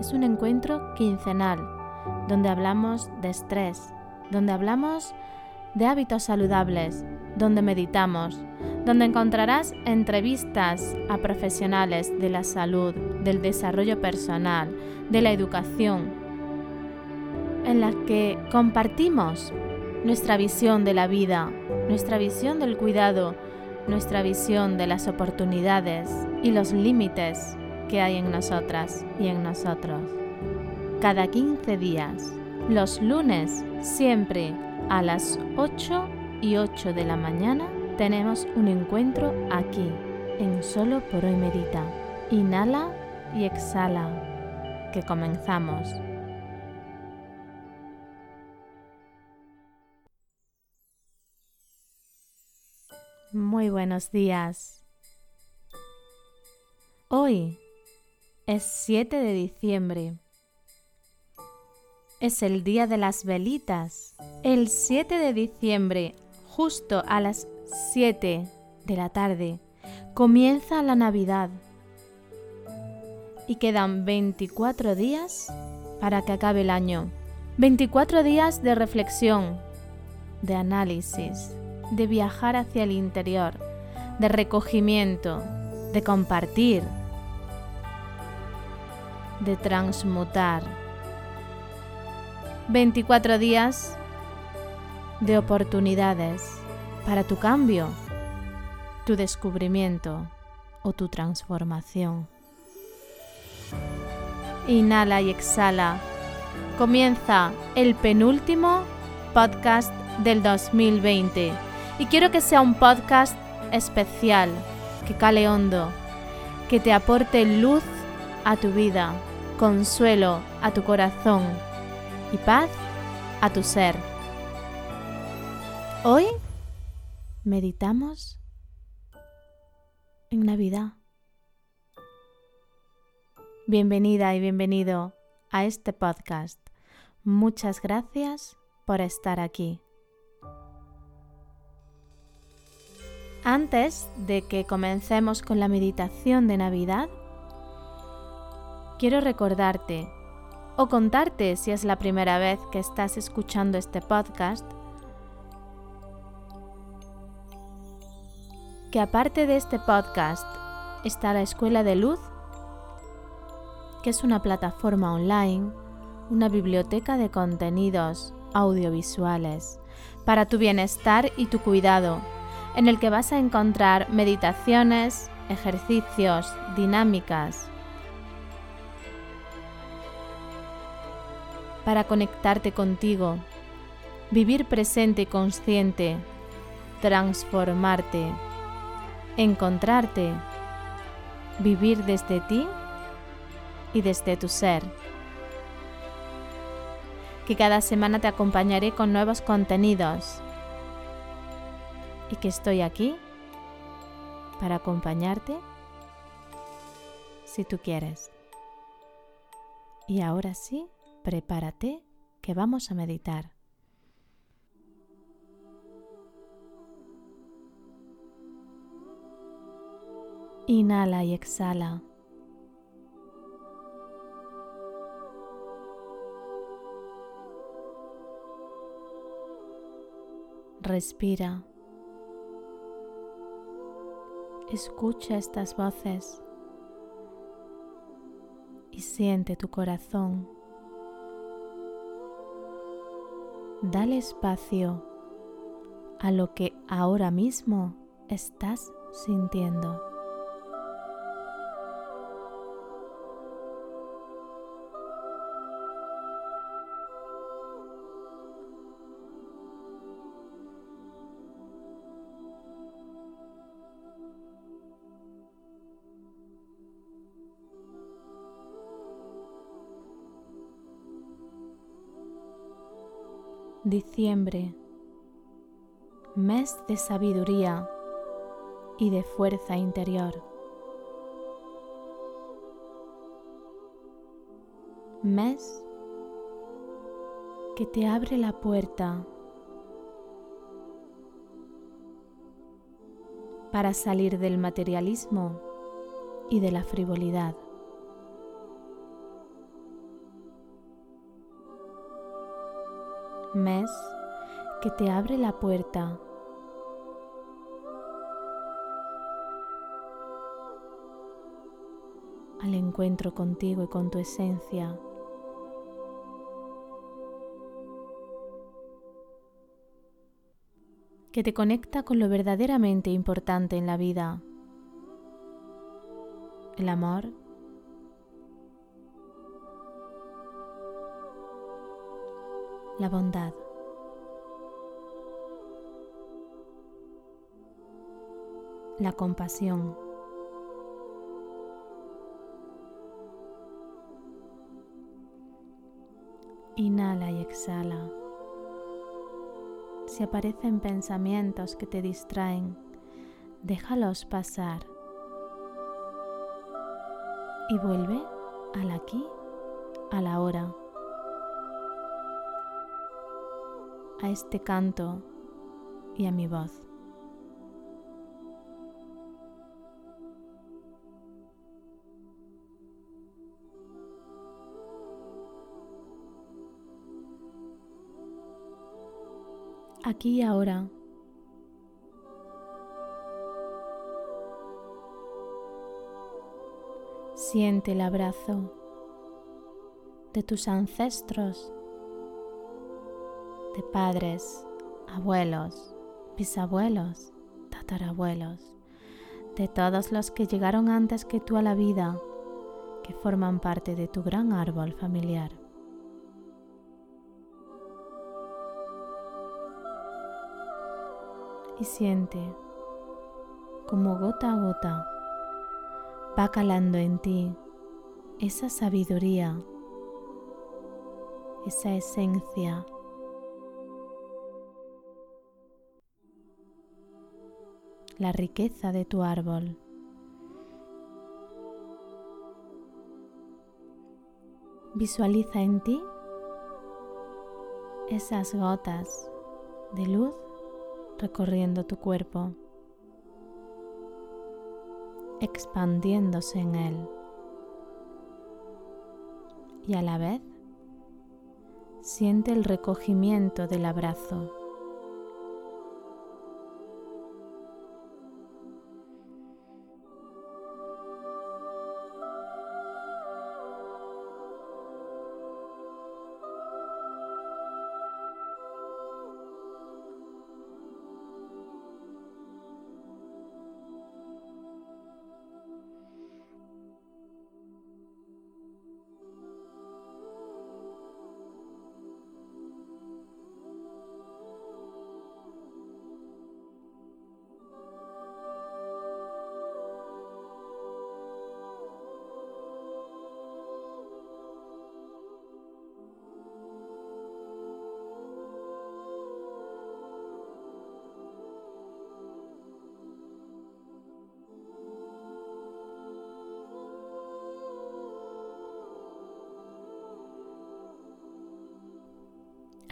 es un encuentro quincenal donde hablamos de estrés, donde hablamos de hábitos saludables, donde meditamos, donde encontrarás entrevistas a profesionales de la salud, del desarrollo personal, de la educación, en las que compartimos nuestra visión de la vida, nuestra visión del cuidado, nuestra visión de las oportunidades y los límites que hay en nosotras y en nosotros. Cada 15 días, los lunes, siempre a las 8 y 8 de la mañana, tenemos un encuentro aquí, en Solo por hoy Medita. Inhala y exhala, que comenzamos. Muy buenos días. Hoy es 7 de diciembre. Es el día de las velitas. El 7 de diciembre, justo a las 7 de la tarde, comienza la Navidad. Y quedan 24 días para que acabe el año. 24 días de reflexión, de análisis, de viajar hacia el interior, de recogimiento, de compartir, de transmutar. 24 días de oportunidades para tu cambio, tu descubrimiento o tu transformación. Inhala y exhala. Comienza el penúltimo podcast del 2020 y quiero que sea un podcast especial, que cale hondo, que te aporte luz a tu vida, consuelo a tu corazón y paz a tu ser. Hoy meditamos en Navidad. Bienvenida y bienvenido a este podcast. Muchas gracias por estar aquí. Antes de que comencemos con la meditación de Navidad, quiero recordarte o contarte si es la primera vez que estás escuchando este podcast, que aparte de este podcast está la Escuela de Luz, que es una plataforma online, una biblioteca de contenidos audiovisuales para tu bienestar y tu cuidado, en el que vas a encontrar meditaciones, ejercicios, dinámicas, para conectarte contigo, vivir presente y consciente, transformarte, encontrarte, vivir desde ti y desde tu ser. Que cada semana te acompañaré con nuevos contenidos. Y que estoy aquí para acompañarte si tú quieres. Y ahora sí, prepárate que vamos a meditar. Inhala y exhala. Respira. Escucha estas voces y siente tu corazón. Dale espacio a lo que ahora mismo estás sintiendo. Diciembre, mes de sabiduría y de fuerza interior. Mes que te abre la puerta para salir del materialismo y de la frivolidad. Mes que te abre la puerta al encuentro contigo y con tu esencia. que te conecta con lo verdaderamente importante en la vida. El amor, la bondad. La compasión. Inhala y exhala si aparecen pensamientos que te distraen, déjalos pasar y vuelve al aquí, a la hora, a este canto y a mi voz. aquí y ahora. Siente el abrazo de tus ancestros, de padres, abuelos, bisabuelos, tatarabuelos, de todos los que llegaron antes que tú a la vida, que forman parte de tu gran árbol familiar. y siente como gota a gota va calando en ti esa sabiduría, esa esencia. La riqueza de tu árbol. Visualiza en ti esas gotas de luz recorriendo tu cuerpo, expandiéndose en él. Y a la vez siente el recogimiento del abrazo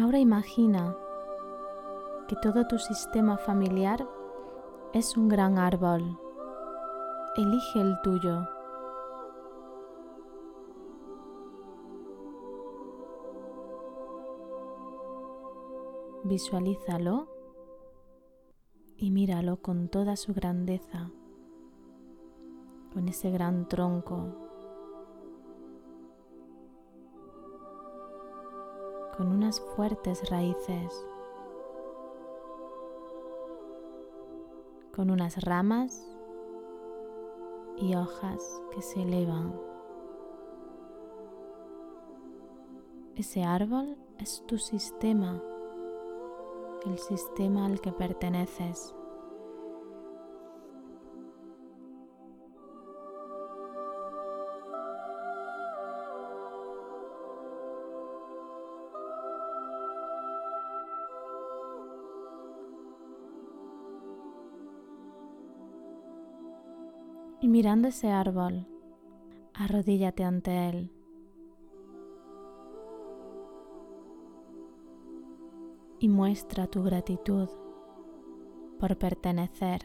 Ahora imagina que todo tu sistema familiar es un gran árbol. Elige el tuyo. Visualízalo y míralo con toda su grandeza, con ese gran tronco con unas fuertes raíces, con unas ramas y hojas que se elevan. Ese árbol es tu sistema, el sistema al que perteneces. Mirando ese árbol, arrodíllate ante él. Y muestra tu gratitud por pertenecer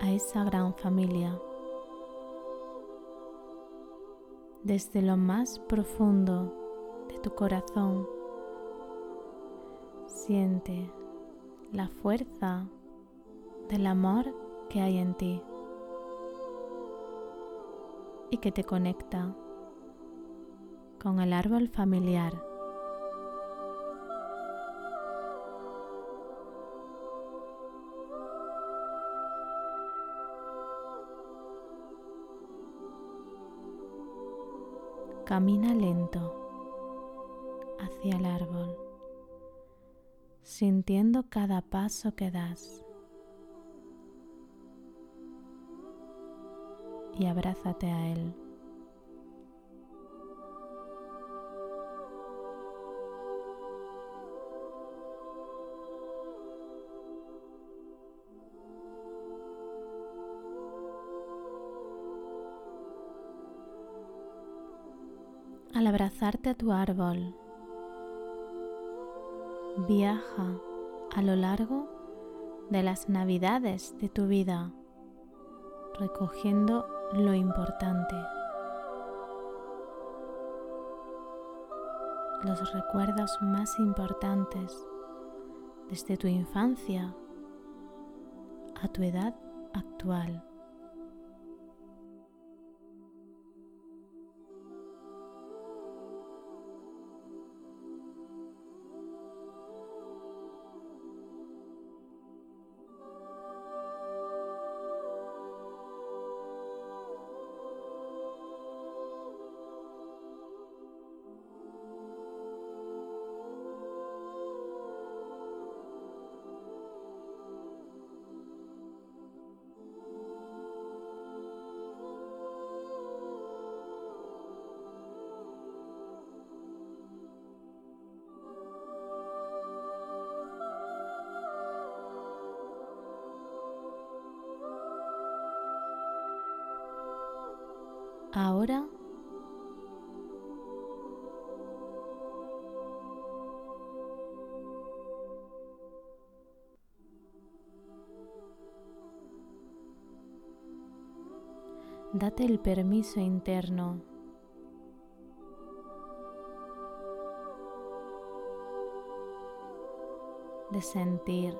a esa gran familia. Desde lo más profundo de tu corazón, siente la fuerza del amor que hay en ti y que te conecta con el árbol familiar. Camina lento hacia el árbol, sintiendo cada paso que das. Y abrázate a él. al abrazarte a tu árbol, viaja a lo largo de las navidades de tu vida, recogiendo lo importante, los recuerdos más importantes desde tu infancia a tu edad actual. Ahora. Date el permiso interno. De sentir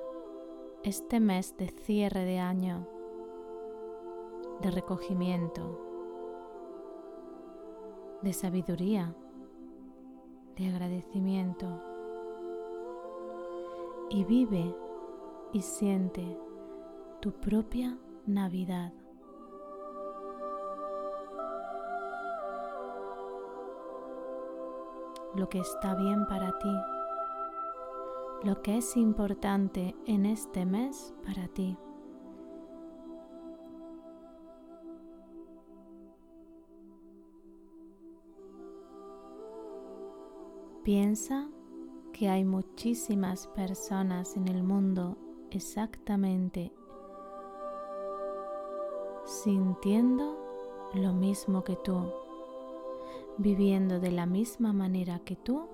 este mes de cierre de año, de recogimiento de sabiduría, de agradecimiento. Y vive y siente tu propia Navidad. Lo que está bien para ti, lo que es importante en este mes para ti. Piensa que hay muchísimas personas en el mundo exactamente sintiendo lo mismo que tú, viviendo de la misma manera que tú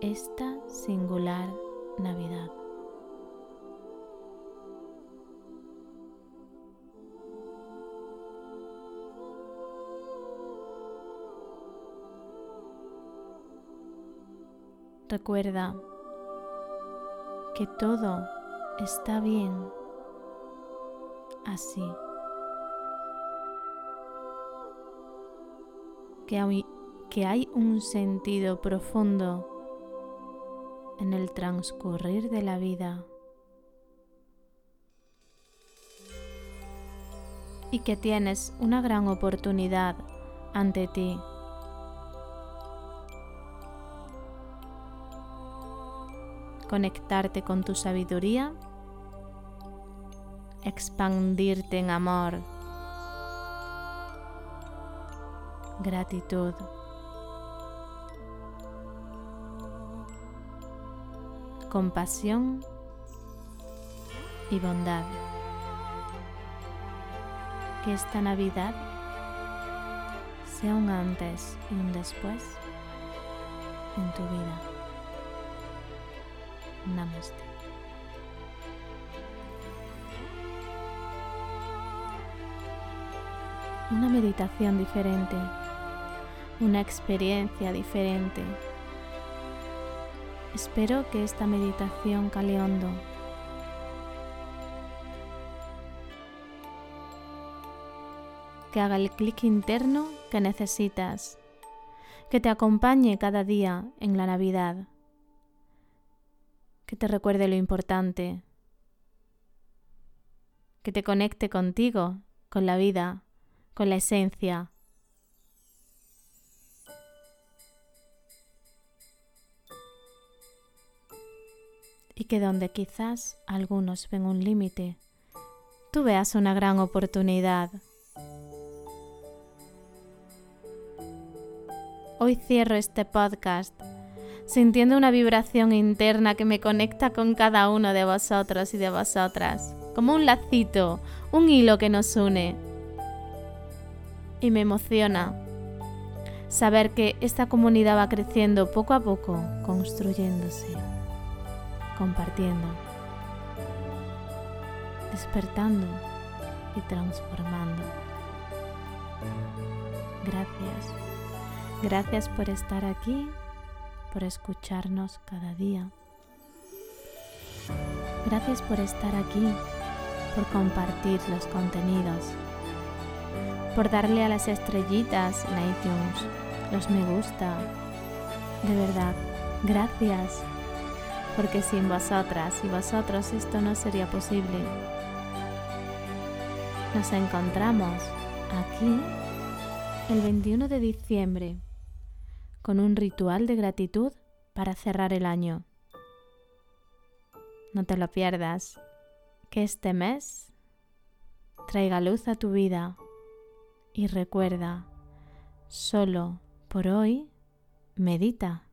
esta singular Navidad. Recuerda que todo está bien así. Que hay, que hay un sentido profundo en el transcurrir de la vida y que tienes una gran oportunidad ante ti. Conectarte con tu sabiduría, expandirte en amor, gratitud. compasión y bondad. que esta Navidad sea un antes y un después en tu vida. Namaste. Una meditación diferente, una experiencia diferente. Espero que esta meditación cale hondo que haga el clic interno que necesitas, que te acompañe cada día en la Navidad, que te recuerde lo importante, que te conecte contigo, con la vida, con la esencia. Y que donde quizás algunos ven un límite, tú veas una gran oportunidad. Hoy cierro este podcast sintiendo una vibración interna que me conecta con cada uno de vosotros y de vosotras, como un lacito, un hilo que nos une. Y me emociona saber que esta comunidad va creciendo poco a poco, construyéndose, compartiendo, despertando y transformando. Gracias. Gracias por estar aquí, por escucharnos cada día. Gracias por estar aquí, por compartir los contenidos, por darle a las estrellitas en iTunes, los me gusta. De verdad, gracias, porque sin vosotras y vosotros esto no sería posible. Nos encontramos aquí el 21 de diciembre con un ritual de gratitud para cerrar el año. No te lo pierdas, que este mes traiga luz a tu vida y recuerda, solo por hoy, medita.